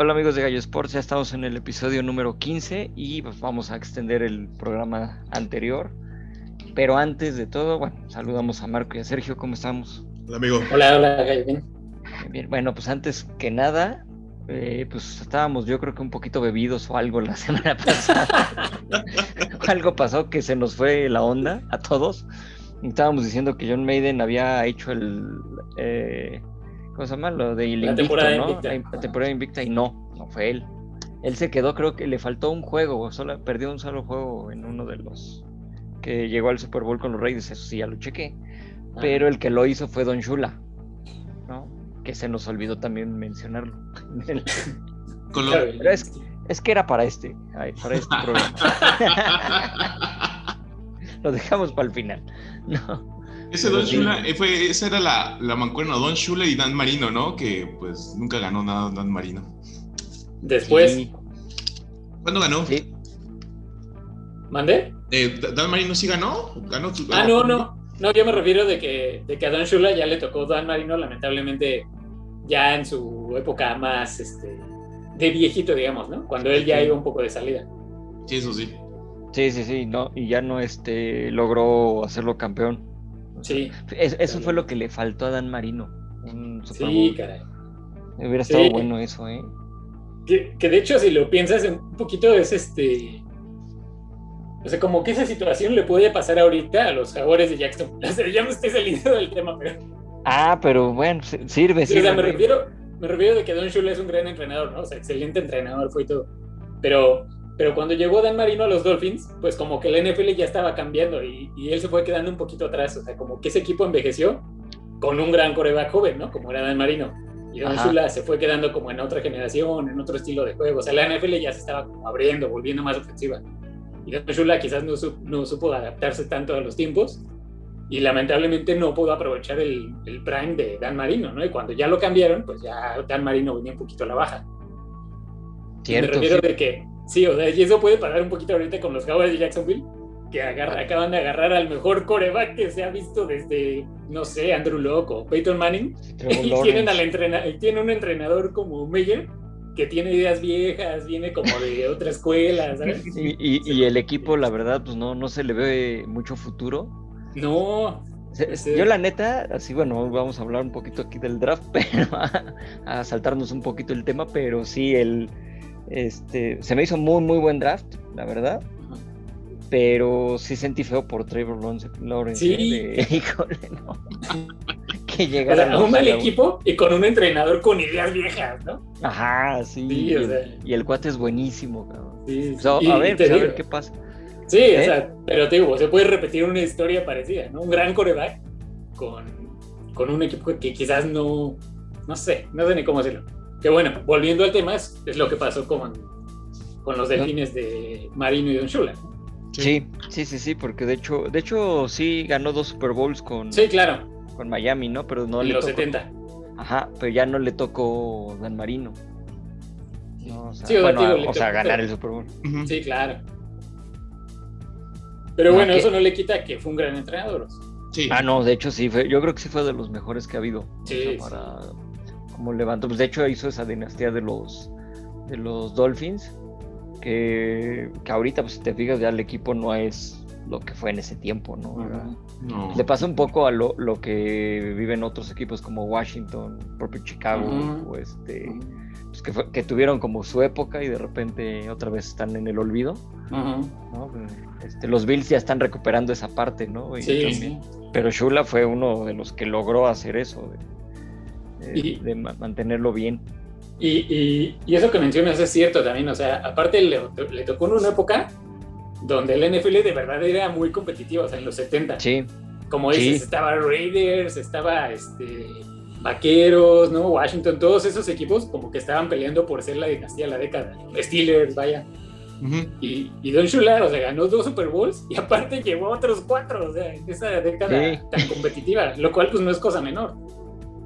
Hola amigos de Gallo Sports, ya estamos en el episodio número 15 y pues vamos a extender el programa anterior. Pero antes de todo, bueno, saludamos a Marco y a Sergio, ¿cómo estamos? Hola amigo. Hola, hola, Gallo, bien. Bien, bueno, pues antes que nada, eh, pues estábamos yo creo que un poquito bebidos o algo la semana pasada. algo pasó que se nos fue la onda a todos. Estábamos diciendo que John Maiden había hecho el... Eh, ¿Cómo se llama? Lo de La invicto, temporada ¿no? invicta. La, temporada invicta y no, no fue él. Él se quedó, creo que le faltó un juego, solo perdió un solo juego en uno de los que llegó al Super Bowl con los Raiders, eso sí, ya lo chequé. Ah. Pero el que lo hizo fue Don Shula, ¿no? Que se nos olvidó también mencionarlo. Pero es, es que era para este, para este programa. Lo dejamos para el final. No. Ese Don. Shula, eh, fue, esa era la, la mancuerna, Don Shula y Dan Marino, ¿no? Que pues nunca ganó nada Dan Marino. Después, Sí, ¿Cuándo ganó? sí. ¿mandé? Eh, ¿Da- ¿Dan Marino sí ganó? ¿Ganó tu- Ah, no, no. No, yo me refiero de que, de que a Don Shula ya le tocó Dan Marino, lamentablemente, ya en su época más este, de viejito, digamos, ¿no? Cuando él ya Sí. iba un poco de salida. Sí, eso sí. Sí, sí, sí, no, y ya no este logró hacerlo campeón. Sí, Es- eso fue lo que le faltó a Dan Marino. Un Super sí, Bowl. caray. Hubiera Sí. estado bueno eso, ¿eh? Que, que de hecho, si lo piensas un poquito, es este. O sea, como que esa situación le puede pasar ahorita a los jaguares de Jackson. O sea, ya me estoy saliendo del tema, pero. Ah, pero bueno, si- sirve, Sí, o sirve. sea, me refiero, me refiero de que Don Shula es un gran entrenador, ¿no? O sea, excelente entrenador fue y todo. Pero, pero cuando llegó Dan Marino a los Dolphins, pues como que la NFL ya estaba cambiando y, y él se fue quedando un poquito atrás. O sea, como que ese equipo envejeció con un gran coreback joven, ¿no? Como era Dan Marino. Y Don. Shula se fue quedando como en otra generación, en otro estilo de juego. O sea, la NFL ya se estaba como abriendo, volviendo más ofensiva. Y Don Shula quizás no, su- no supo adaptarse tanto a los tiempos y lamentablemente no pudo aprovechar el, el prime de Dan Marino, ¿no? Y cuando ya lo cambiaron, pues ya Dan Marino venía un poquito a la baja. Cierto, Me refiero sí. de que, sí, o sea, y eso puede pasar un poquito ahorita con los Jaguars de Jacksonville, que agarra- acaban de agarrar al mejor coreback que se ha visto desde, no sé, Andrew Locke o Peyton Manning, y tienen, al entrena y tiene un entrenador como Meyer, que tiene ideas viejas, viene como de otra escuela, ¿sabes? Y, y- y el equipo, la verdad, pues no, no se le ve mucho futuro. No, Se- Sí. Yo la neta, así bueno, vamos a hablar un poquito aquí del draft, pero a, a saltarnos un poquito el tema, pero sí, el, este, se me hizo muy, muy buen draft, la verdad, pero sí sentí feo por Trevor Lawrence, Sí. ¿eh? de- híjole, no. que o llegara sea, los un mal equipo y con un entrenador con ideas viejas, ¿no? Ajá, sí, Sí, y, o el, sea. y el cuate es buenísimo, cabrón. Sí, O sea, y- a ver, pues, a ver qué pasa. Sí, ¿Eh? o sea, pero te digo, se puede repetir una historia parecida, ¿no? Un gran coreback con, con un equipo que quizás no, no sé, no sé ni cómo decirlo. Que bueno, volviendo al tema, es, es lo que pasó con, con los delfines de Marino y Don Shula. Sí, sí, sí, sí, porque de hecho, de hecho sí ganó dos Super Bowls con, Sí, claro, con Miami, ¿no? Pero no en le los tocó 70. Ajá, pero ya no le tocó Dan Marino. No, o sea, Sí, o sea, bueno, digo, a- le o sea, tocó, ganar el Super Bowl. Sí, claro. Pero No, bueno, que- eso no le quita que fue un gran entrenador. Sí. Ah, no, de hecho sí, fue, yo creo que sí fue de los mejores que ha habido. o Sí, sea, sí. para como levantó, pues de hecho hizo esa dinastía de los de los Dolphins que, que ahorita pues si te fijas ya el equipo no es lo que fue en ese tiempo, ¿no? No. Le pasa un poco a lo, lo que viven otros equipos como Washington, propio Chicago, o este, pues, que, fue- que tuvieron como su época y de repente otra vez están en el olvido. Este, los Bills ya están recuperando esa parte, ¿no? Y Sí, también- sí. Pero Shula fue uno de los que logró hacer eso, de, de- Y- de ma- mantenerlo bien. Y, y- y eso que mencionas es cierto también, o sea, aparte le, le tocó en una época donde el NFL de verdad era muy competitivo, o sea, en los 70. Sí, Como dices, Sí. estaba Raiders, estaba este, Vaqueros, ¿no? Washington, todos esos equipos como que estaban peleando por ser la dinastía de la década. Steelers, vaya. Y, y Don Shula, o sea, ganó dos Super Bowls y aparte llevó otros cuatro, o sea, en esa década Sí. tan competitiva, lo cual pues no es cosa menor.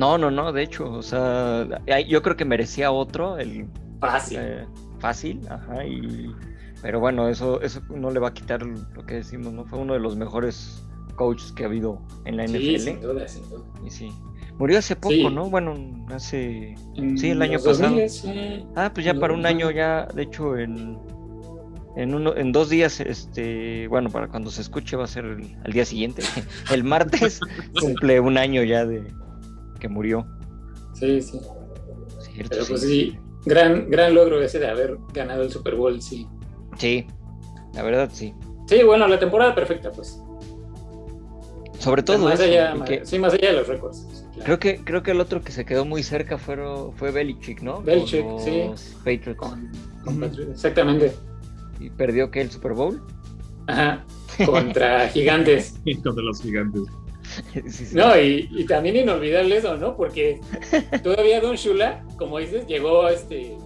No, no, no, de hecho, o sea, yo creo que merecía otro, el Fácil. eh, fácil, ajá, y pero bueno, eso, eso no le va a quitar lo que decimos, ¿no? Fue uno de los mejores coaches que ha habido en la sí, NFL. sin duda, sin duda. Y sí. Murió hace poco, Sí. ¿no? Bueno, hace... Sí, el año los pasado. 2000, sí. Ah, pues ya para un año ya, de hecho, en, en, uno, en dos días, este, bueno, para cuando se escuche va a ser el, al día siguiente. El martes cumple un año ya de que murió. Sí, sí. Cierto, Pero pues sí, gran, gran logro ese de haber ganado el Super Bowl, sí. Sí, la verdad sí. Sí, bueno, la temporada perfecta, pues. Sobre todo más eso, allá, que sí, más allá de los récords. claro. creo que creo que el otro que se quedó muy cerca fueron, fue Belichick, ¿no? Con Belichick, sí. Patriots. Con, con Patriotas, exactamente. Y perdió que el Super Bowl. Ajá. Contra gigantes. Contra los gigantes. Sí, sí. No, y, y también inolvidable eso, ¿no? Porque todavía Don Shula, como dices, llegó este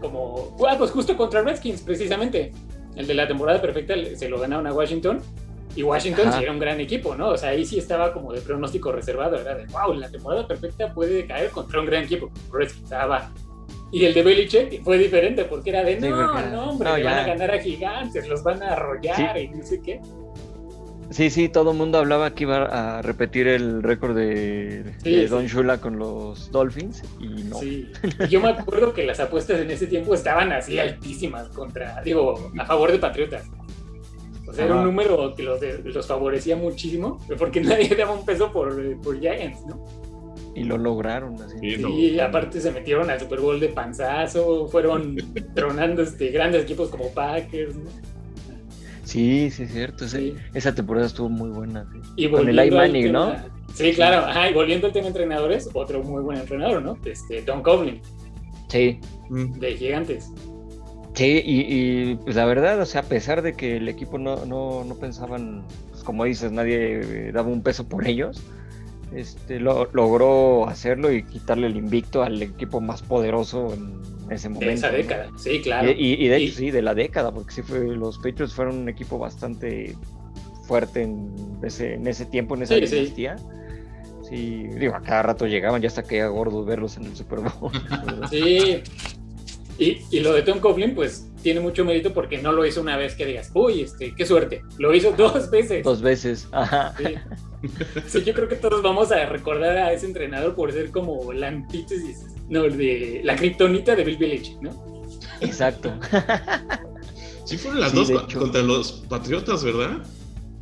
como ah, pues justo contra Redskins, precisamente. El de la temporada perfecta se lo ganaron a Washington. Y Washington Ajá. sí era un gran equipo, ¿no? O sea, ahí sí estaba como de pronóstico reservado. Era de, wow, la temporada perfecta puede caer contra un gran equipo. Redskins, ah, va. Y el de Belichick fue diferente porque era de, Sí, no, porque- no, hombre, no, van a ganar a gigantes, los van a arrollar y no sé qué. Sí, sí, todo el mundo hablaba que iba a repetir el récord de, Sí, de sí. Don Shula con los Dolphins y no. Sí. Yo me acuerdo que las apuestas en ese tiempo estaban así altísimas contra, digo, a favor de Patriotas. O sea, era un número que los, de- los favorecía muchísimo, porque nadie daba un peso por, por Giants, ¿no? Y lo lograron así. Sí, aparte se metieron al Super Bowl de panzazo, fueron tronando este, grandes equipos como Packers, ¿no? Sí, sí, es cierto. ese- Sí. Esa temporada estuvo muy buena. sí. Y Con el Manning, ¿no? Sí, claro. Ajá, y volviendo al tema de entrenadores, otro muy buen entrenador, ¿no? Este, Don Coughlin, Sí, Mm. de Gigantes. sí, y, y, pues la verdad, o sea, a pesar de que el equipo no, no, no pensaban, pues como dices, nadie eh, daba un peso por ellos, este, lo- logró hacerlo y quitarle el invicto al equipo más poderoso en ese momento. De esa ¿no? década, sí, claro. Y, y- y de hecho, Y- sí, de la década, porque sí fue, los Patriots fueron un equipo bastante fuerte en ese, en ese tiempo, en esa Sí, dinastía. Sí, digo, a cada rato llegaban, ya hasta que era gordo verlos en el Super Bowl. Sí. Y, y lo de Tom Coughlin, pues tiene mucho mérito porque no lo hizo una vez que digas, uy, este, qué suerte. Lo hizo dos veces. Dos veces, ajá. Sí. Sí, yo creo que todos vamos a recordar a ese entrenador por ser como la antítesis, no, de la kriptonita de Bill Belichick, ¿no? Exacto. Sí fueron las Sí, dos contra los Patriotas, ¿verdad?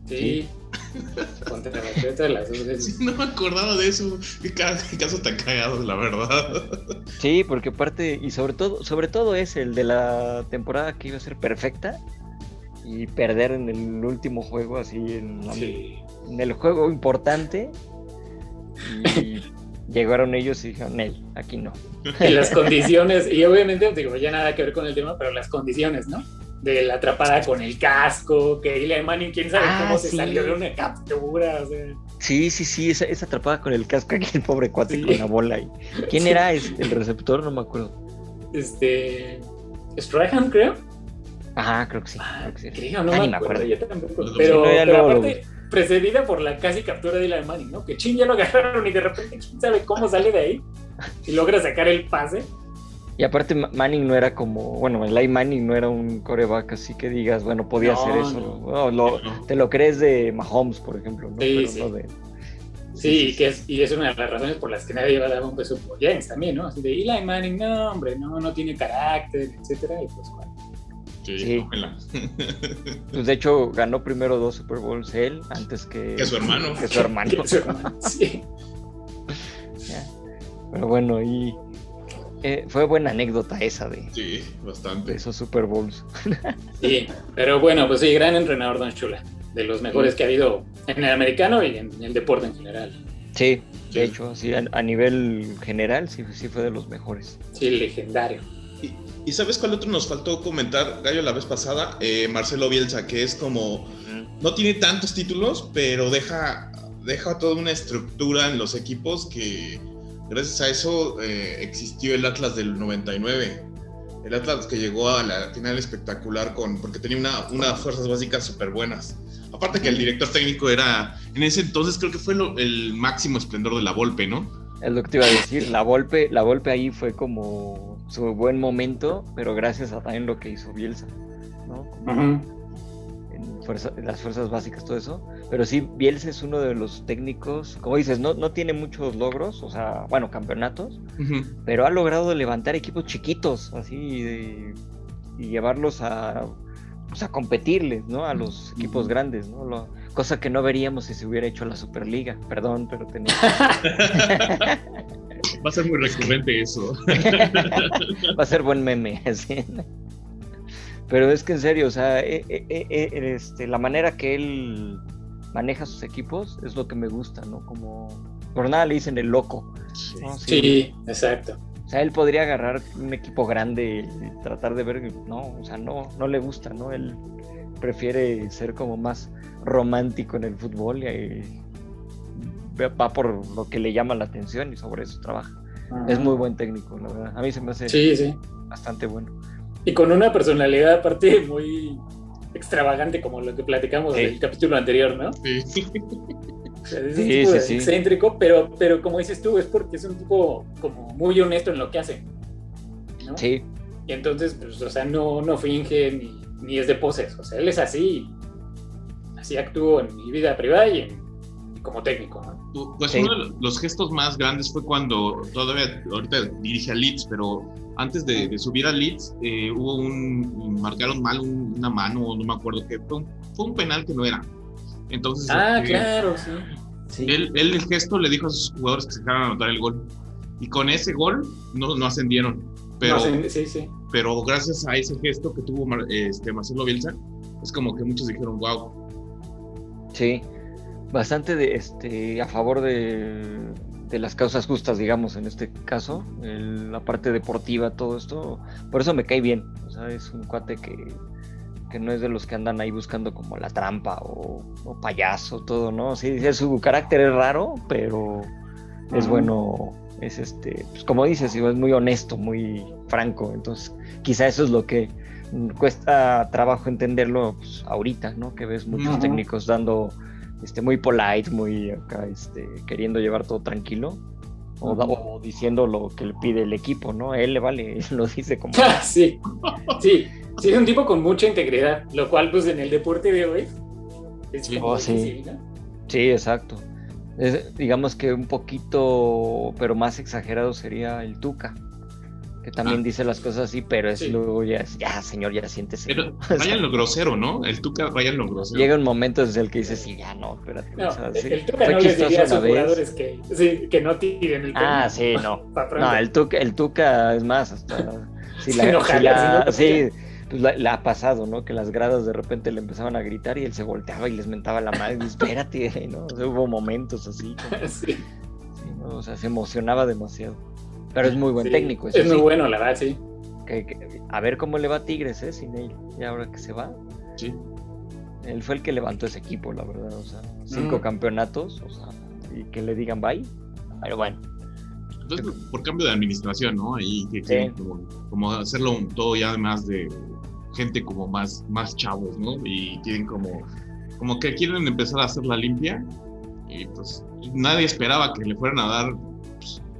Sí. Contra la Patriota las dos veces. Sí, no me acordaba de eso. Qué, ca- qué caso tan cagado, la verdad. Sí, porque aparte, y sobre todo, sobre todo es el de la temporada que iba a ser perfecta y perder en el último juego, así en, la- Sí. en el juego importante. Y llegaron ellos y dijeron, Nel, aquí no. Y las condiciones, y obviamente, digo, ya nada que ver con el tema, pero las condiciones, ¿no? De la atrapada con el casco, que Eli Manning, quién sabe Ah, cómo se salió de una captura, o sea. Sí, sí, sí, esa, esa atrapada con el casco aquí, el pobre cuate Sí. con la bola. Y... ¿Quién Sí. era es- el receptor? No me acuerdo. Este. Strahan, creo. Ajá, creo que sí. Ah, Creo que sí. creo, no Ah, me acuerdo, yo tampoco. Pero, Sí, no, ya pero luego aparte, precedida por la casi captura de Eli Manning, ¿no? Que chin ya lo agarraron y de repente quién sabe cómo sale de ahí y logra sacar el pase. Y aparte Ma- Manning no era como, bueno, Eli Manning no era un coreback así que digas, bueno, podía No, hacer eso. no. No, lo- No. te lo crees de Mahomes, por ejemplo, ¿no? Sí, Pero sí. no de... Sí, y que es, y es una de las razones por las que nadie va a dar un peso por James también, ¿no? Así de Eli Manning, no, hombre, no, no tiene carácter, etcétera, y pues bueno. Sí, Sí. Pues de hecho ganó primero dos Super Bowls él antes que, Que su hermano. que su hermano. Que su hermano, Sí. Ya. Pero bueno, y eh, fue buena anécdota esa de, Sí, de bastante. esos Super Bowls. Sí, pero bueno, pues sí, gran entrenador Don Chula, de los mejores Sí. que ha habido en el americano y en el deporte en general. Sí, Sí. de hecho, sí, a, a nivel general sí, sí fue de los mejores. Sí, legendario. Y, y ¿sabes cuál otro nos faltó comentar, Gallo, la vez pasada? Eh, Marcelo Bielsa, que es como. No tiene tantos títulos, pero deja, deja toda una estructura en los equipos que. Gracias a eso eh, existió el Atlas del 99. El Atlas que llegó a la final espectacular con porque tenía una, unas fuerzas básicas súper buenas. Aparte que el director técnico era, en ese entonces creo que fue lo- el máximo esplendor de la Volpe, ¿no? Es lo que te iba a decir, la golpe, la golpe ahí fue como su buen momento, pero gracias a también lo que hizo Bielsa, ¿no? Como en fuerza- en las fuerzas básicas, todo eso. Pero sí, Bielsa es uno de los técnicos, como dices, no, no tiene muchos logros, o sea, bueno, campeonatos, pero ha logrado levantar equipos chiquitos, así, y llevarlos a, pues, a competirles, ¿no? A los equipos grandes, ¿no? cosa que no veríamos si se hubiera hecho la Superliga, perdón, pero tenía... Va a ser muy recurrente eso. Va a ser buen meme, así. Pero es que en serio, o sea, eh, eh, eh, este, la manera que él maneja sus equipos es lo que me gusta, ¿no? Como por nada le dicen el loco. Sí, exacto. O sea, él podría agarrar un equipo grande y tratar de ver, no, o sea, no, no le gusta, ¿no? Él prefiere ser como más romántico en el fútbol y, va por lo que le llama la atención y sobre eso trabaja. Es muy buen técnico, la verdad. A mí se me hace bastante bueno. Y con una personalidad aparte muy extravagante como lo que platicamos en el capítulo anterior, ¿no? Sí. O sea, es un tipo excéntrico, pero, pero como dices tú, es porque es un tipo como muy honesto en lo que hace. ¿no? Sí. Y entonces, pues, o sea, no, no finge ni, ni es de poses. O sea, él es así. Así actúo en mi vida privada y, como técnico. ¿no? Pues uno de los gestos más grandes fue cuando todavía, ahorita dirige a Leeds, pero antes de, subir a Leeds, eh, hubo un, marcaron mal una mano, no me acuerdo qué, fue un, fue un penal que no era. Entonces, ah, este, claro, sí. Él, el gesto le dijo a sus jugadores que se dejaran anotar el gol. Y con ese gol no, no ascendieron. Pero, sí, sí. pero gracias a ese gesto que tuvo este, Marcelo Bielsa, es como que muchos dijeron, wow. Sí, bastante de, este, a favor de, de las causas justas, digamos, en este caso, la parte deportiva, todo esto, por eso me cae bien, o sea, es un cuate que, que no es de los que andan ahí buscando como la trampa o, payaso, todo, ¿no? Sí, su carácter es raro, pero es bueno, es este, pues como dices, es muy honesto, muy franco, entonces quizá eso es lo que cuesta trabajo entenderlo pues, ahorita, ¿no? Que ves muchos técnicos dando este, muy polite, muy acá, este, queriendo llevar todo tranquilo. O, diciendo lo que le pide el equipo, ¿no? A él le vale, lo dice como. sí, sí, sí, es un tipo con mucha integridad, lo cual, pues en el deporte de hoy es sí. Oh, sí. sí, exacto. digamos que un poquito, pero más exagerado sería el Tuca que también ah. dice las cosas así, pero es luego ya, ya, señor, ya siéntese. Pero vaya lo grosero, ¿no? El Tuca vaya lo grosero. Llega un momento desde el que dice, sí, ya no, espérate. No, el Tuca no les diría a sus jugadores que, sí, que no tiren el Ah, sí, no. no, el Tuca, el Tuca es más, hasta... Si la, sí, pues la, ha pasado, ¿no? Que las gradas de repente le empezaban a gritar y él se volteaba y les mentaba la madre. Y, espérate, ¿no? O sea, hubo momentos así. sí. O sea, se emocionaba demasiado. Pero es muy buen técnico. es muy bueno, la verdad, sí. a ver cómo le va a Tigres, ¿eh? Sin él. Y ahora que se va. Sí. Él fue el que levantó ese equipo, la verdad. O sea, cinco mm. campeonatos. O sea, y que le digan bye. Pero bueno. Entonces, por cambio de administración, ¿no? Y que como, hacerlo todo ya más de gente como más, más chavos, ¿no? Y quieren como, como que quieren empezar a hacer la limpia. Y pues nadie esperaba que le fueran a dar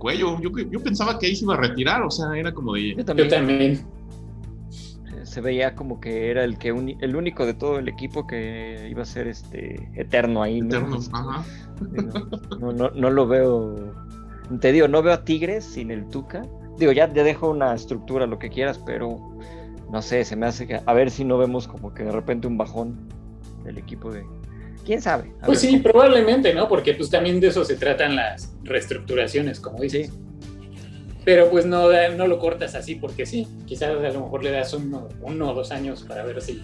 cuello. Yo, yo pensaba que ahí se iba a retirar, o sea, era como de... Yo también. Se veía como que era el que el único de todo el equipo que iba a ser este eterno ahí. Eterno, ajá. No, no, no, lo veo. Te digo, no veo a Tigres sin el Tuca. Digo, ya, ya dejo una estructura, lo que quieras, pero no sé, se me hace que. A ver si no vemos como que de repente un bajón del equipo de, quién sabe. pues sí, probablemente, ¿no? Porque pues también de eso se tratan las reestructuraciones, como dices. Pero pues no, no lo cortas así porque sí. Quizás a lo mejor le das uno, uno o dos años para ver si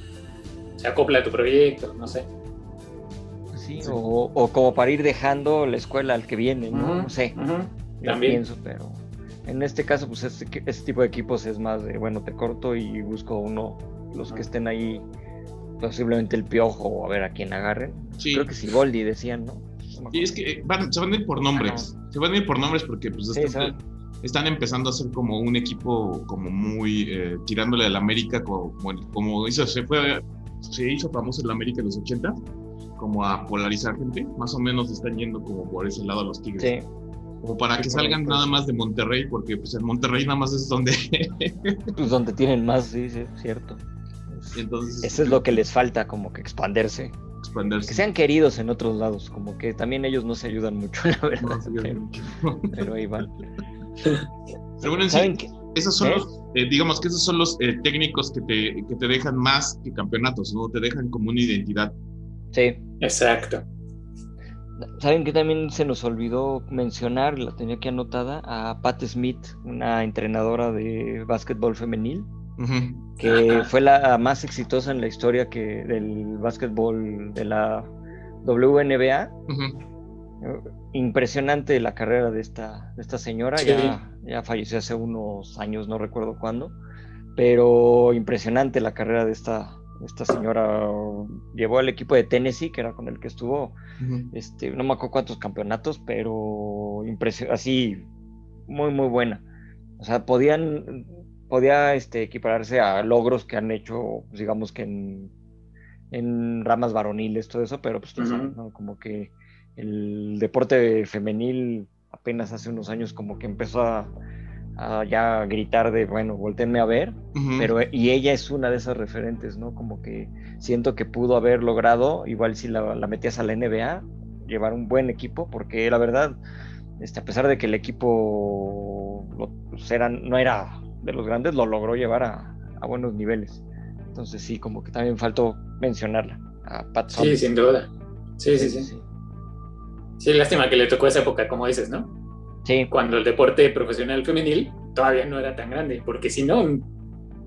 se acopla a tu proyecto, no sé. Sí, O, como para ir dejando la escuela al que viene, ¿no? no sé. También. pienso, pero en este caso, pues este, este, tipo de equipos es más de, bueno, te corto y busco uno, los que estén ahí posiblemente el piojo o a ver a quién agarren. Creo que si Goldi decían, ¿no? y es que se van a ir por nombres. Se van a ir por nombres porque pues están, empezando a ser como un equipo como muy eh, tirándole al América como, como hizo, se fue se hizo famoso el América en los 80 como a polarizar gente. Más o menos están yendo como por ese lado a los Tigres. Como para que salgan nada más de Monterrey, porque pues en Monterrey nada más es donde... pues donde tienen más, sí, sí, cierto. Eso es lo que les falta, como que expandirse. expandirse. Que sean queridos en otros lados, como que también ellos no se ayudan mucho, la verdad. pero, pero, ahí van. Pero bueno, ¿Saben sí, esos son los, eh, digamos que esos son los eh, técnicos que te, que te dejan más que campeonatos, ¿no? Te dejan como una identidad. Sí. Exacto. ¿Saben que también se nos olvidó mencionar, la tenía aquí anotada, a Pat Smith, una entrenadora de básquetbol femenil, que fue la más exitosa en la historia que del básquetbol de la WNBA. Impresionante la carrera de esta, de esta señora, ya, ya falleció hace unos años, no recuerdo cuándo, pero impresionante la carrera de esta, esta señora. Llevó al equipo de Tennessee, que era con el que estuvo, este, no me acuerdo cuántos campeonatos, pero así, muy, muy buena. O sea, podían, podía este, equipararse a logros que han hecho, pues, digamos que en, en, ramas varoniles, todo eso, pero pues como que el deporte femenil apenas hace unos años como que empezó a ya gritar de, bueno, voltenme a ver, pero y ella es una de esas referentes, ¿no? Como que siento que pudo haber logrado, igual si la, metías a la NBA, llevar un buen equipo, porque la verdad, este, a pesar de que el equipo pues, no era de los grandes, lo logró llevar a, buenos niveles. Entonces sí, como que también faltó mencionarla, a Pat Sí, sin duda. Sí, sí, sí, sí. Sí, lástima que le tocó esa época, como dices, ¿no? Sí. Cuando el deporte profesional femenil todavía no era tan grande, porque si no,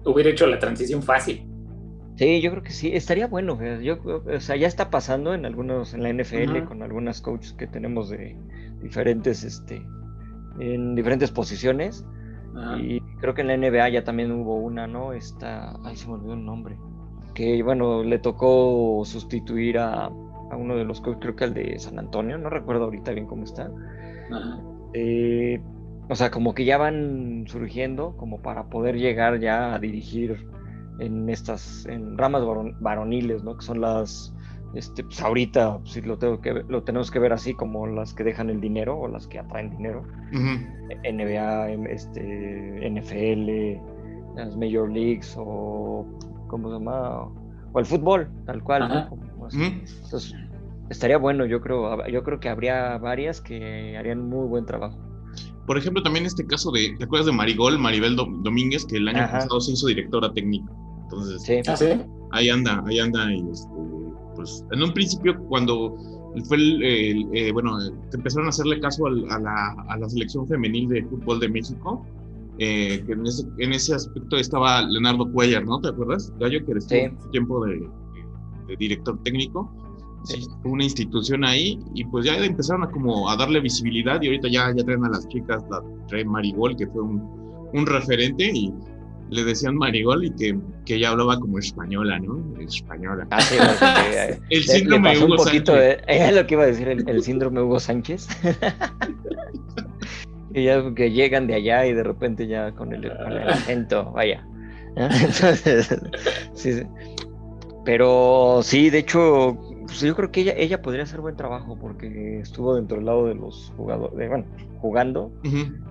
hubiera hecho la transición fácil. Sí, yo creo que sí, estaría bueno. Yo, o sea, ya está pasando en algunos, en la NFL, con algunas coaches que tenemos de diferentes, este, en diferentes posiciones. Y creo que en la NBA ya también hubo una, ¿no? Esta, ay, se me olvidó el nombre. Que bueno, le tocó sustituir a, a uno de los coaches, creo que al de San Antonio, no recuerdo ahorita bien cómo está. Ajá. Eh, o sea, como que ya van surgiendo como para poder llegar ya a dirigir en estas, en ramas varoniles, ¿no? Que son las, este, pues ahorita, si lo, tengo que, lo tenemos que ver así, como las que dejan el dinero o las que atraen dinero. NBA, este, NFL, las Major Leagues o, ¿cómo se llama? O el fútbol, tal cual. Entonces, estaría bueno, yo creo, yo creo que habría varias que harían muy buen trabajo. Por ejemplo, también este caso de, ¿te acuerdas de Marigol, Maribel Domínguez, que el año pasado se hizo directora técnica? Entonces, ¿Ah, sí? ahí anda, ahí anda. Y este, pues en un principio, cuando fue el, eh, bueno, empezaron a hacerle caso a, la, a, la, selección femenil de fútbol de México, eh, que en ese, en ese, aspecto estaba Leonardo Cuellar, ¿no? ¿Te acuerdas? Gallo, que estuvo tiempo de, de director técnico una institución ahí y pues ya empezaron a como a darle visibilidad y ahorita ya, ya traen a las chicas, la trae Marigol, que fue un, un referente y le decían Marigol y que, que ella hablaba como española, ¿no? Española. Ah, sí, el síndrome Hugo Sánchez. es lo que iba a decir, el, síndrome Hugo Sánchez. que ya que llegan de allá y de repente ya con el, con el acento, vaya. Entonces, sí, sí. Pero sí, de hecho, pues yo creo que ella, ella podría hacer buen trabajo porque estuvo dentro del lado de los jugadores, bueno, jugando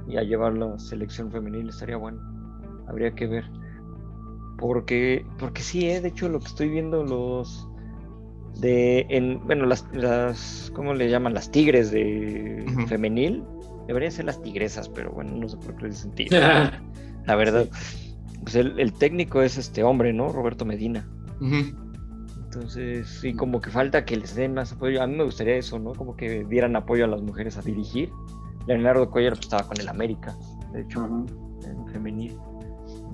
y a llevar la selección femenil estaría bueno. Habría que ver. Porque, porque sí, eh, de hecho lo que estoy viendo los de en, bueno, las, las ¿cómo le llaman? Las tigres de femenil. Deberían ser las tigresas, pero bueno, no sé por qué les dicen tigres. la verdad. Pues el, técnico es este hombre, ¿no? Roberto Medina. Entonces, sí, como que falta que les den más apoyo. A mí me gustaría eso, ¿no? Como que dieran apoyo a las mujeres a dirigir. Leonardo Cuellar pues, estaba con el América, de hecho, en femenil.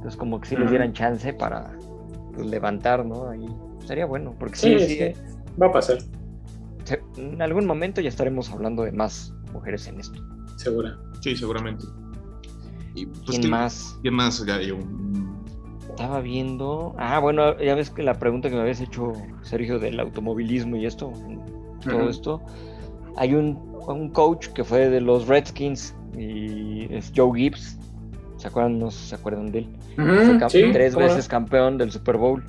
Entonces, como que sí les dieran chance para pues, levantar, ¿no? Ahí estaría bueno, porque sí, sí, va a pasar. En algún momento ya estaremos hablando de más mujeres en esto. Segura. Sí, seguramente. Y, pues, ¿Quién más? ¿Quién más? estaba viendo. Ah, bueno, ya ves que la pregunta que me habías hecho, Sergio, del automovilismo y esto, todo esto. Hay un, un, coach que fue de los Redskins y es Joe Gibbs. ¿Se acuerdan? No se acuerdan de él. tres veces campeón del Super Bowl.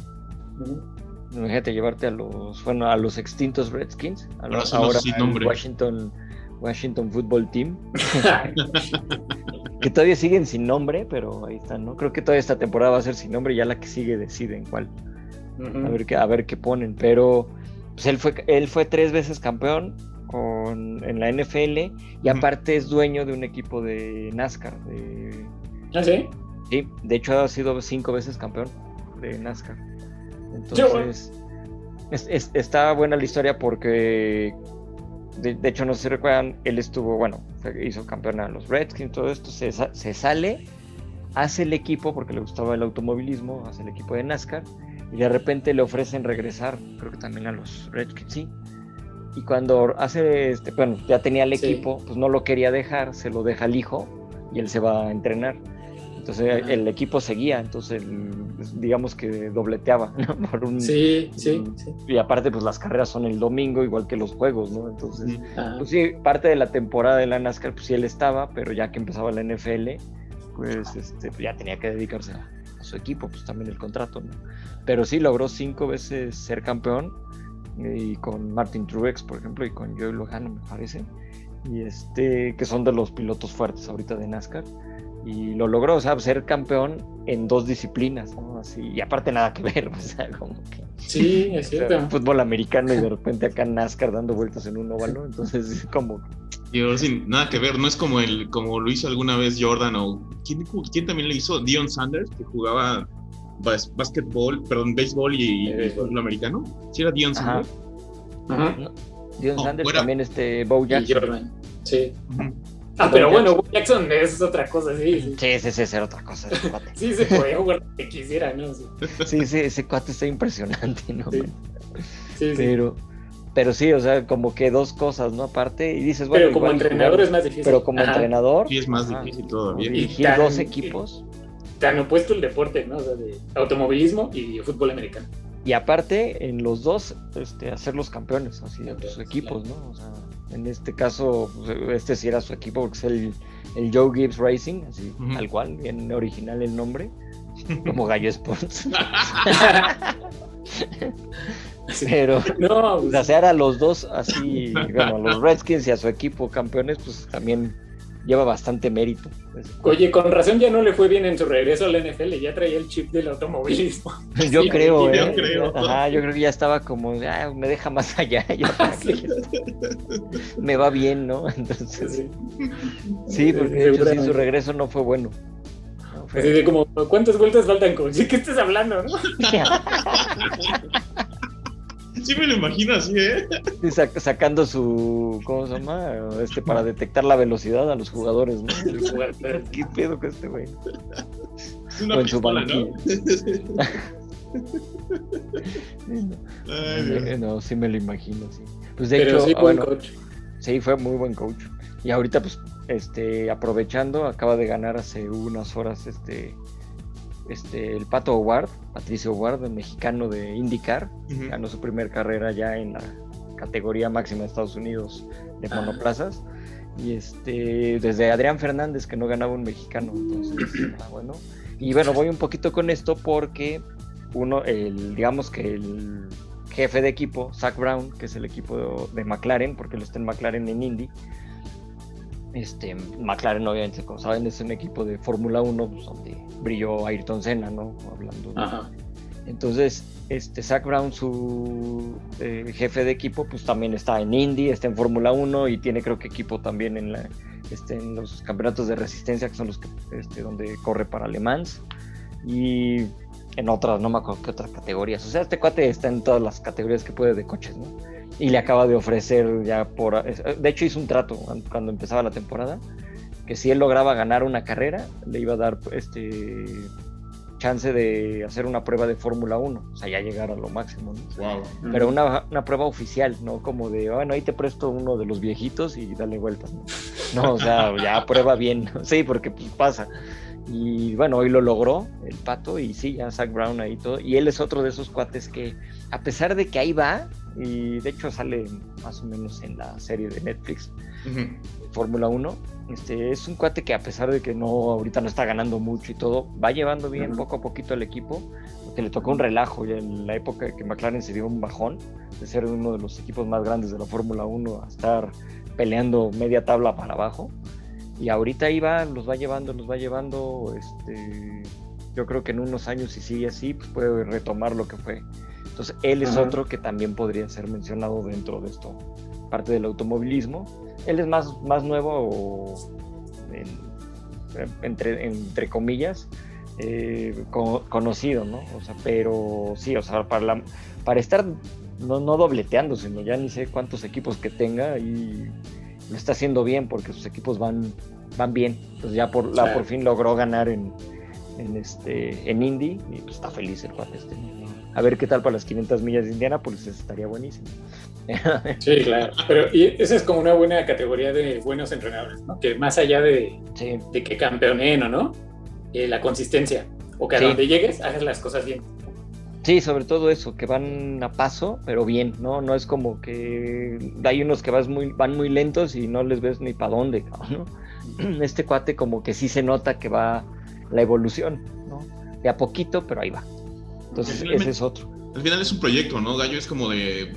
Imagínate llevarte a los, bueno, a los extintos Redskins, a los, ahora, ahora Washington, Washington Football Team. que todavía siguen sin nombre, pero ahí están, ¿no? Creo que toda esta temporada va a ser sin nombre, ya la que sigue deciden cuál. A ver qué, a ver qué ponen. Pero pues él fue, él fue tres veces campeón con, en la NFL y aparte es dueño de un equipo de NASCAR. De, ¿Ah, sí? Sí, de hecho ha sido cinco veces campeón de NASCAR. Entonces, está buena la historia porque, de, hecho, no sé si recuerdan, él estuvo, bueno, hizo campeón a los Redskins, todo esto, se, se sale, hace el equipo porque le gustaba el automovilismo, hace el equipo de NASCAR y de repente le ofrecen regresar, creo que también a los Redskins, sí. Y cuando hace, este, bueno, ya tenía el equipo, pues no lo quería dejar, se lo deja al hijo y él se va a entrenar. Entonces el equipo seguía, entonces pues, digamos que dobleteaba, ¿no? Por un, sí, sí, Y aparte pues las carreras son el domingo, igual que los juegos, ¿no? Entonces, pues sí, parte de la temporada de la NASCAR, pues sí él estaba, pero ya que empezaba la NFL, pues este, ya tenía que dedicarse a, su equipo, pues también el contrato, ¿no? Pero sí logró cinco veces ser campeón y con Martin Truex, por ejemplo, y con Joey Logano, me parece, y este, que son de los pilotos fuertes ahorita de NASCAR, y lo logró, o sea, ser campeón en dos disciplinas, ¿no? Así, y aparte nada que ver, o sea, como que... Sí, es cierto. fútbol americano y de repente acá NASCAR dando vueltas en un óvalo, entonces como... Yo sin nada que ver, no es como el como lo hizo alguna vez Jordan o quién, quién también le hizo Dion Sanders que jugaba básquetbol, perdón, béisbol y, fútbol americano. ¿Sí era Dion Sanders? Ajá. Dion Sanders también este Bo Jackson. Sí. Ah, pero bueno, Bo Jackson es otra cosa, sí. Sí, sí, sí, sí es otra cosa. sí, se podía jugar lo que quisiera, ¿no? Sí, sí, ese cuate está impresionante, ¿no? Sí. sí, pero, pero sí, o sea, como que dos cosas, ¿no? Aparte, y dices, bueno. Pero como entrenador es más difícil. Pero como entrenador. Sí, es más difícil todavía. Dirigir dos equipos tan opuesto el deporte, ¿no? O sea, de automovilismo y fútbol americano. Y aparte, en los dos, este, hacer los campeones, así, de sus equipos, ¿no? O sea, en este caso, pues, este sí era su equipo, porque es el, el Joe Gibbs Racing, así, tal cual, bien original el nombre, como Gallo Sports. Pero, no, pues... o sea, a los dos así, bueno, a los Redskins y a su equipo campeones, pues también lleva bastante mérito. Oye, con razón ya no le fue bien en su regreso al NFL, ya traía el chip del automovilismo. Yo creo, ¿eh? Yo creo. Ajá, yo creo que ya estaba como, ah, me deja más allá, me va bien, ¿no? Entonces, sí, porque de hecho sí, su regreso no fue bueno. Así de como, ¿cuántas vueltas faltan? Con? ¿Sí, ¿Qué estás hablando, no? Sí me lo imagino así, ¿eh? sacando su, ¿cómo se llama? Este, para detectar la velocidad a los jugadores, ¿no? ¿Qué pedo con este güey? Es una pistola, ¿no? no, sí me lo imagino, sí. Pues de hecho, sí, buen coach. sí, fue muy buen coach. Y ahorita, pues, este, aprovechando, acaba de ganar hace unas horas este este, el Pato Howard, Patricio Howard, el mexicano de IndyCar, ganó su primera carrera ya en la categoría máxima de Estados Unidos de ah. monoplazas. Y este, desde Adrián Fernández, que no ganaba un mexicano, entonces, ah, bueno. Y bueno, voy un poquito con esto porque uno, el, digamos que el jefe de equipo, Zach Brown, que es el equipo de, McLaren, porque lo está en McLaren en Indy, este, McLaren, obviamente, como saben, es un equipo de Fórmula 1 pues, donde brilló Ayrton Senna, ¿no? Hablando Entonces, este, Zach Brown, su eh, jefe de equipo, pues también está en Indy, está en Fórmula 1 y tiene, creo que, equipo también en, la, este, en los campeonatos de resistencia, que son los que, este, donde corre para Le Mans. Y en otras, no me acuerdo qué otras categorías. O sea, este cuate está en todas las categorías que puede de coches, ¿no? y le acaba de ofrecer ya por... De hecho hizo un trato cuando empezaba la temporada, que si él lograba ganar una carrera, le iba a dar este chance de hacer una prueba de Fórmula 1, o sea, ya llegar a lo máximo, ¿no? Pero una, una, prueba oficial, ¿no? Como de, bueno, ahí te presto uno de los viejitos y dale vueltas, ¿no? No, o sea, ya prueba bien, sí, porque pues, pasa. Y bueno, hoy lo logró el pato y sí, ya Zach Brown ahí todo. Y él es otro de esos cuates que, a pesar de que ahí va, y de hecho sale más o menos en la serie de Netflix, Fórmula 1. Este, es un cuate que a pesar de que no ahorita no está ganando mucho y todo, va llevando bien poco a poquito el equipo, porque le tocó un relajo ya en la época que McLaren se dio un bajón de ser uno de los equipos más grandes de la Fórmula 1 a estar peleando media tabla para abajo. Y ahorita iba, los va llevando, los va llevando, este, yo creo que en unos años si sigue así, pues puede retomar lo que fue Entonces, él es otro que también podría ser mencionado dentro de esto, parte del automovilismo. Él es más, más nuevo, entre, entre comillas, eh, conocido, ¿no? O sea, pero sí, o sea, para, la, para estar no, no dobleteando, sino ya ni sé cuántos equipos que tenga y lo está haciendo bien porque sus equipos van, van bien. Entonces ya por, la, por fin logró ganar en, en, este, en Indy y pues está feliz el cuate este. A ver qué tal para las 500 millas de Indiana, pues estaría buenísimo. Sí, claro. Pero y esa es como una buena categoría de buenos entrenadores, ¿no? Que más allá de, de que campeoneen o no, eh, la consistencia. O que a donde llegues hagas las cosas bien. Sí, sobre todo eso, que van a paso, pero bien, ¿no? No es como que hay unos que vas muy, van muy lentos y no les ves ni para dónde, ¿no? Este cuate como que sí se nota que va la evolución, ¿no? De a poquito, pero ahí va. Entonces, ese es otro. Al final es un proyecto, ¿no? Gallo es como de,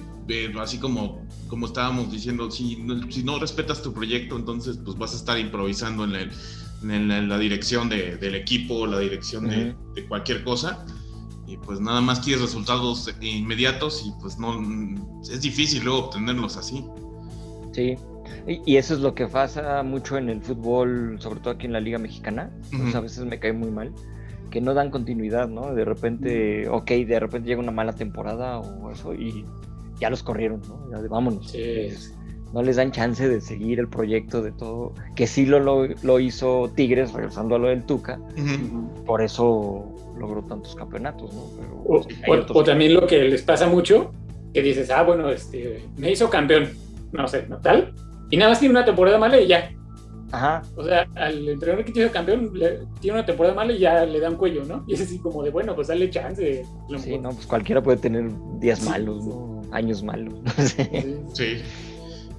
así como, como estábamos diciendo, si, si no respetas tu proyecto, entonces pues vas a estar improvisando en, en, la dirección del equipo, la dirección de, de cualquier cosa y pues nada más quieres resultados inmediatos y pues no es difícil luego obtenerlos así. Sí, y, eso es lo que pasa mucho en el fútbol, sobre todo aquí en la Liga Mexicana. Pues, a veces me cae muy mal que no dan continuidad, ¿no? De repente, ok, de repente llega una mala temporada o eso y ya los corrieron, ¿no? Ya de, vámonos. Sí. No les dan chance de seguir el proyecto de todo, que sí lo, lo, hizo Tigres, regresando a lo del Tuca, por eso logró tantos campeonatos, ¿no? o, también lo que les pasa mucho, que dices, ah, bueno, este, me hizo campeón, no sé, ¿no? Tal, y nada más tiene una temporada mala y ya. Ajá. O sea, al entrenador que tiene campeón tiene una temporada mala y ya le dan cuello, ¿no? Y es así como de, bueno, pues dale chance. Sí, no, pues cualquiera puede tener días malos, ¿no? Años malos, no sé. Sí.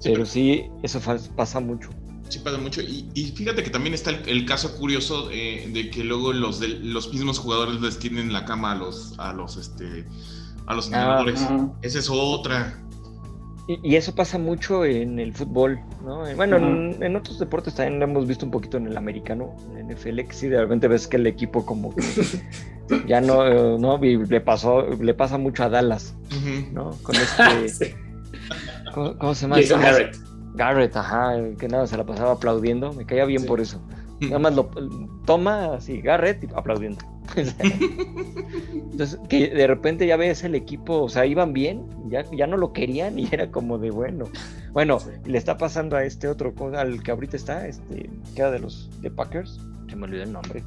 Pero sí, eso pasa mucho sí pasa mucho. Y, fíjate que también está el, caso curioso eh, de que luego los, de, los mismos jugadores les tienen la cama a los, a los, este, a los ah, entrenadores. Esa es otra. Y, eso pasa mucho en el fútbol, ¿no? Eh, bueno, en, otros deportes también lo hemos visto un poquito en el americano, en el NFL, que sí, de repente ves que el equipo como que ya no, no, le pasó, le pasa mucho a Dallas, ¿no? Con este, ¿cómo, se llama? Garrett, ajá, que nada, se la pasaba aplaudiendo, me caía bien por eso. Nada más lo toma así, Garrett y aplaudiendo. Entonces, que de repente ya ves el equipo, o sea, iban bien, ya, ya no lo querían y era como de bueno. Bueno, le está pasando a este otro, al que ahorita está, este, que era de los de Packers, se me olvidó el nombre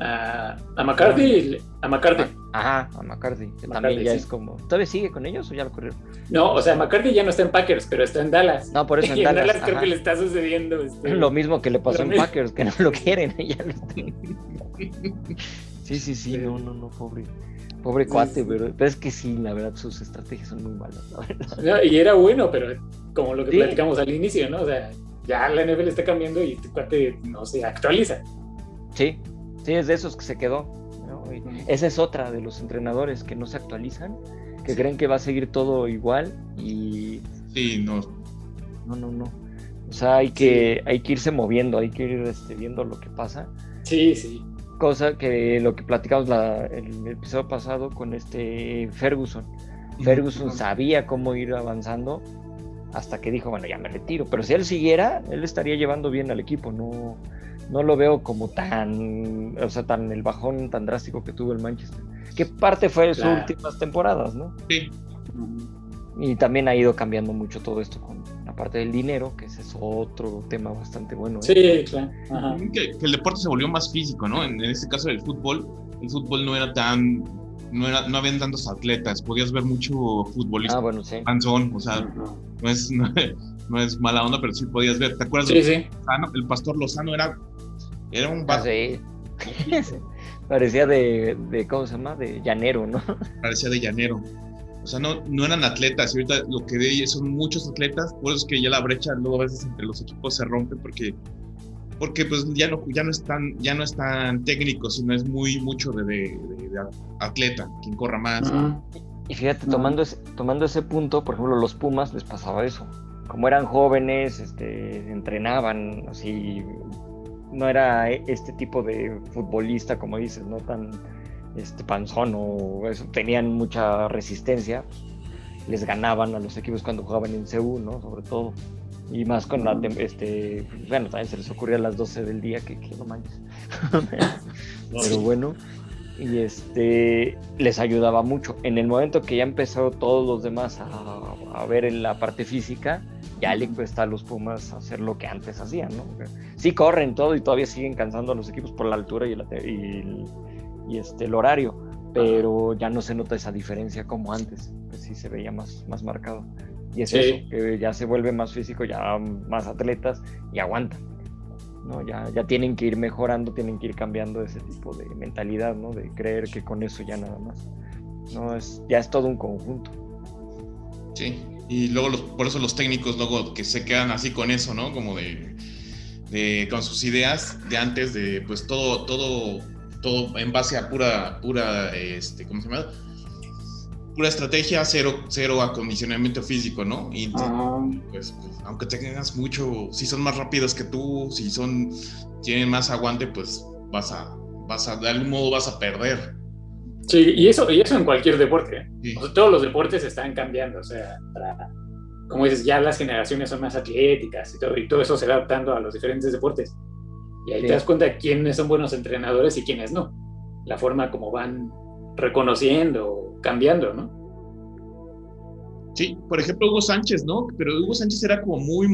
a McCarthy, a McCarthy. Ajá, a McCarthy, también ya es como. ¿Todavía sigue con ellos o ya lo corrieron? No, o sea, McCarthy ya no está en Packers, pero está en Dallas. No, por eso en, Dallas. creo que le está sucediendo. Este, lo mismo que le pasó en Packers, que no lo quieren. sí, sí, sí, no, no, no, pobre. Pobre cuate, pero, es que sí, la verdad, sus estrategias son muy malas, y era bueno, pero como lo que platicamos al inicio, ¿no? O sea, ya la NFL está cambiando y este cuate no se actualiza. Sí, Sí, es de esos que se quedó. esa es otra de los entrenadores que no se actualizan, que creen que va a seguir todo igual y... Sí, no. No, no, no. O sea, hay que, hay que irse moviendo, hay que ir este, viendo lo que pasa. Sí, sí. Cosa que lo que platicamos la, el episodio pasado con este Ferguson. Ferguson sabía cómo ir avanzando hasta que dijo, bueno, ya me retiro. Pero si él siguiera, él estaría llevando bien al equipo, no, no lo veo como tan, o sea, tan el bajón tan drástico que tuvo el Manchester. Que parte fue de sus últimas temporadas, ¿no? Sí. Y también ha ido cambiando mucho todo esto con la parte del dinero, que ese es otro tema bastante bueno. ¿eh? Sí, claro. Que, el deporte se volvió más físico, ¿no? En, este caso del fútbol, el fútbol no era tan no, era, no habían tantos atletas, podías ver mucho futbolista ah, bueno, sí. panzón, o sea, no, es, no, es mala onda, pero sí podías ver. ¿Te acuerdas? Sí, sí. el pastor Lozano era era un ah, Parecía de, de, ¿cómo se llama? De llanero, ¿no? Parecía de llanero. O sea, no, no eran atletas. Y ahorita lo que de son muchos atletas. Por eso es que ya la brecha luego a veces entre los equipos se rompe porque porque pues ya no, ya no están ya no están técnicos, sino es muy mucho de, de, atleta, quien corra más. Y fíjate, tomando, ese, tomando ese punto, por ejemplo, los Pumas les pasaba eso. Como eran jóvenes, este, entrenaban así no era este tipo de futbolista, como dices, no tan, este panzón o eso, tenían mucha resistencia, les ganaban a los equipos cuando jugaban en CU, ¿no? Sobre todo. Y más con la, este, bueno, también se les ocurría a las 12 del día, que, que no manches. Pero bueno, y este, les ayudaba mucho. En el momento que ya empezó todos los demás a, a ver en la parte física, ya le cuesta a los Pumas hacer lo que antes hacían, ¿no? Sí corren todo y todavía siguen cansando a los equipos por la altura y, el, y este, el horario, pero ya no se nota esa diferencia como antes, pues sí se veía más, más marcado. Y es eso, que ya se vuelve más físico, ya más atletas y aguantan. ¿no? Ya, ya tienen que ir mejorando, tienen que ir cambiando ese tipo de mentalidad, ¿no? De creer que con eso ya nada más. No, es, ya es todo un conjunto. Sí, y luego los, por eso los técnicos luego que se quedan así con eso, ¿no? Como de, de, con sus ideas de antes de pues todo, todo, todo en base a pura, pura, este, ¿cómo se llama? Pura estrategia, cero, cero acondicionamiento físico, ¿no? Y pues, pues, aunque tengas mucho, si son más rápidos que tú, si son, tienen más aguante, pues vas a, vas a, de algún modo vas a perder. Sí, y eso, y eso en cualquier deporte. ¿eh? todos los deportes están cambiando. O sea, como dices, ya las generaciones son más atléticas y todo, y todo eso se va adaptando a los diferentes deportes. Y ahí te das cuenta de quiénes son buenos entrenadores y quiénes no. La forma como van reconociendo, cambiando, ¿no? Sí, por ejemplo, Hugo Sánchez, ¿no? Pero Hugo Sánchez era como muy,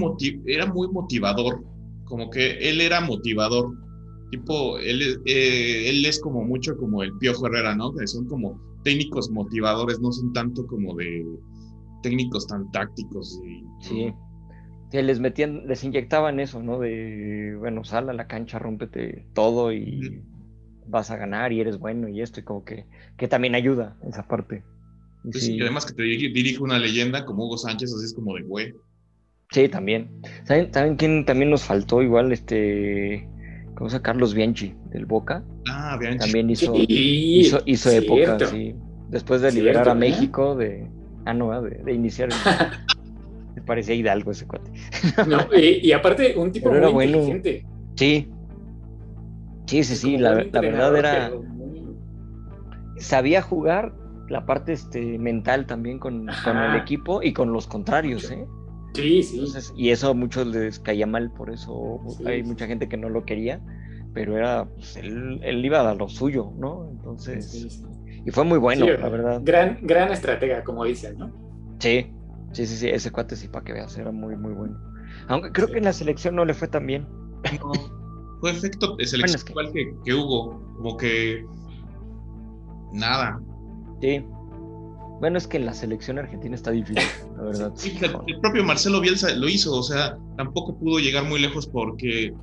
era muy motivador, como que él era motivador tipo, él, eh, él es como mucho como el Piojo Herrera, ¿no? Que son como técnicos motivadores, no son tanto como de técnicos tan tácticos. Y, sí. sí. les metían, les inyectaban eso, ¿no? De, bueno, sal a la cancha, rómpete todo y vas a ganar y eres bueno y esto, y como que, que también ayuda esa parte. Y, además que te dirige una leyenda como Hugo Sánchez, así es como de güey. Sí, también. ¿Saben, ¿Saben quién también nos faltó? Igual, este ¿Cómo se Carlos Bianchi del Boca. Ah, Bianchi. También hizo, hizo, época, sí. Después de liberar a México, de. Ah, no, de, iniciar. me parecía Hidalgo ese cuate. no, y, aparte, un tipo muy inteligente. Sí. Sí, sí, sí. La, verdad era. Sabía jugar la parte este, mental también con, con, el equipo y con los contrarios, ¿eh? Sí, sí. y eso a muchos les caía mal, por eso hay mucha gente que no lo quería, pero era, pues, él, iba a lo suyo, ¿no? Entonces, y fue muy bueno, la verdad. Gran, gran estratega, como dicen, ¿no? Sí, sí, sí, sí, ese cuate sí, para que veas, era muy, muy bueno. Aunque creo que en la selección no le fue tan bien. fue efecto de selección igual que, que Hugo, como que nada. Sí, bueno, es que en la selección argentina está difícil, la verdad. el, propio Marcelo Bielsa lo hizo, o sea, tampoco pudo llegar muy lejos porque,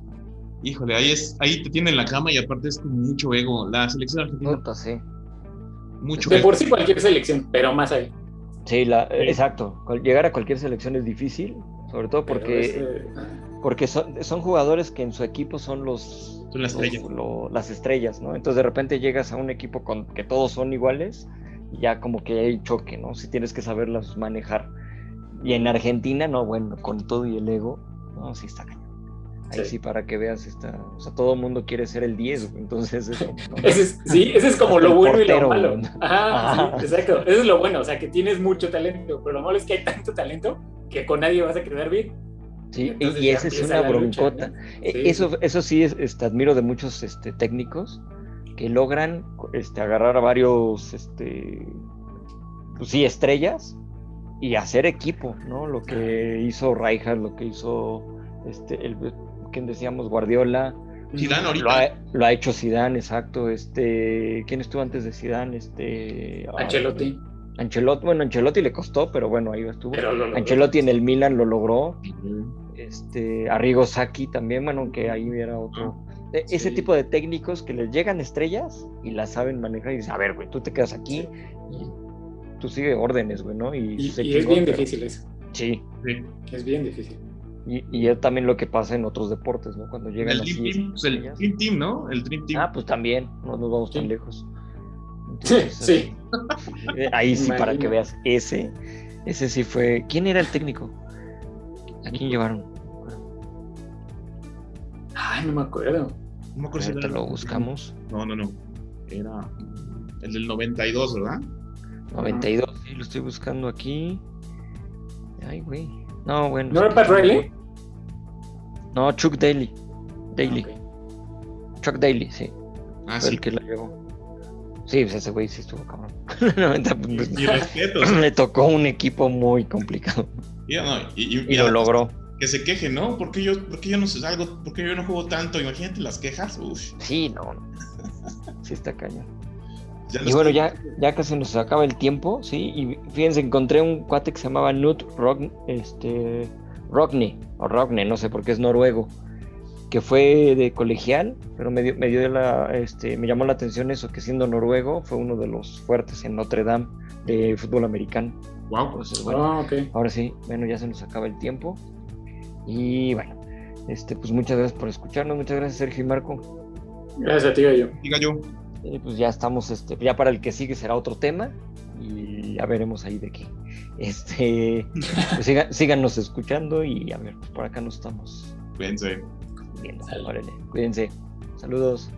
híjole, ahí es, ahí te tiene en la cama y aparte es con mucho ego. La selección argentina. sí. Mucho De por sí cualquier selección, pero más ahí. Sí, la, exacto. Llegar a cualquier selección es difícil, sobre todo porque, porque son, son, jugadores que en su equipo son los, son las, estrellas. las estrellas, ¿no? Entonces de repente llegas a un equipo con que todos son iguales ya como que hay choque, ¿no? Si tienes que saberlas manejar. Y en Argentina, no, bueno, con todo y el ego, no, sí está cañón. Ahí sí. para que veas, está, o sea, todo el mundo quiere ser el 10, entonces eso, ese es, sí, ese es como lo bueno y lo malo. Ajá, Sí, exacto, eso es lo bueno, o sea, que tienes mucho talento, pero lo malo es que hay tanto talento que con nadie vas a quedar bien. Sí, y, esa es una broncota. E, eso, eso sí, es, este, admiro de muchos este, técnicos, que logran este, agarrar a varios, este, pues sí, estrellas y hacer equipo, ¿no? Lo que hizo Rijkaard, lo que hizo, este, el, quien decíamos, Guardiola. Zidane ahorita. Lo ha, hecho Zidane, exacto. Este, ¿quién estuvo antes de Zidane? Este, Ancelotti. Ancelotti, bueno, Ancelotti le costó, pero bueno, ahí estuvo. Ancelotti en el Milan lo logró. Este, Arrigo Saki también, bueno, que ahí era otro. Ese tipo de técnicos que les llegan estrellas y las saben manejar y dicen, a ver, güey, tú te quedas aquí y tú sigues órdenes, güey, ¿no? Y, es bien difícil eso. Sí. Es bien difícil. Y, y, es también lo que pasa en otros deportes, ¿no? Cuando llegan el así. Team, pues el Dream Team, ¿no? El Dream Team. Ah, pues también, no nos vamos tan lejos. sí, sí. Eh, ahí sí, para que veas, ese, ese sí fue. ¿Quién era el técnico? ¿A quién llevaron? Ay, no me acuerdo. No me acuerdo si lo buscamos. No, no, no. Era. El del 92, ¿verdad? 92, sí, lo estoy buscando aquí. Ay, güey. No, bueno. ¿No era Pat Riley? No, Chuck Daly. Daly. Ah, Chuck Daly, sí. Ah, Fue sí. el que la llevó. Sí, pues ese güey sí estuvo cabrón. 90, pues, Mi respeto. le tocó un equipo muy complicado. Y, no, y, y- Y y lo además logró. Que se queje, ¿no? ¿Por qué yo, por qué yo no sé algo? ¿Por qué yo no juego tanto? Imagínate las quejas. Uf, Sí, no. Sí está cañón. ya Y bueno, ya, ya casi nos acaba el tiempo, ¿sí? Y fíjense, encontré un cuate que se llamaba Knut Rogn, este, Rogne, o Rogne, no sé por qué es noruego, que fue de colegial, pero me, dio, me, dio la, este, me llamó la atención eso, que siendo noruego fue uno de los fuertes en Notre Dame de fútbol americano. Wow. Entonces, bueno, Ah, ok. ahora sí, bueno, ya se nos acaba el tiempo. Y bueno, este, pues muchas gracias por escucharnos, muchas gracias Sergio y Marco. Gracias a ti, yo. Diga yo. Eh, pues ya estamos, este, ya para el que sigue será otro tema y ya veremos ahí de qué. Este, pues siga- síganos escuchando y a ver, pues por acá nos estamos Cuídense. cuídense. Saludos.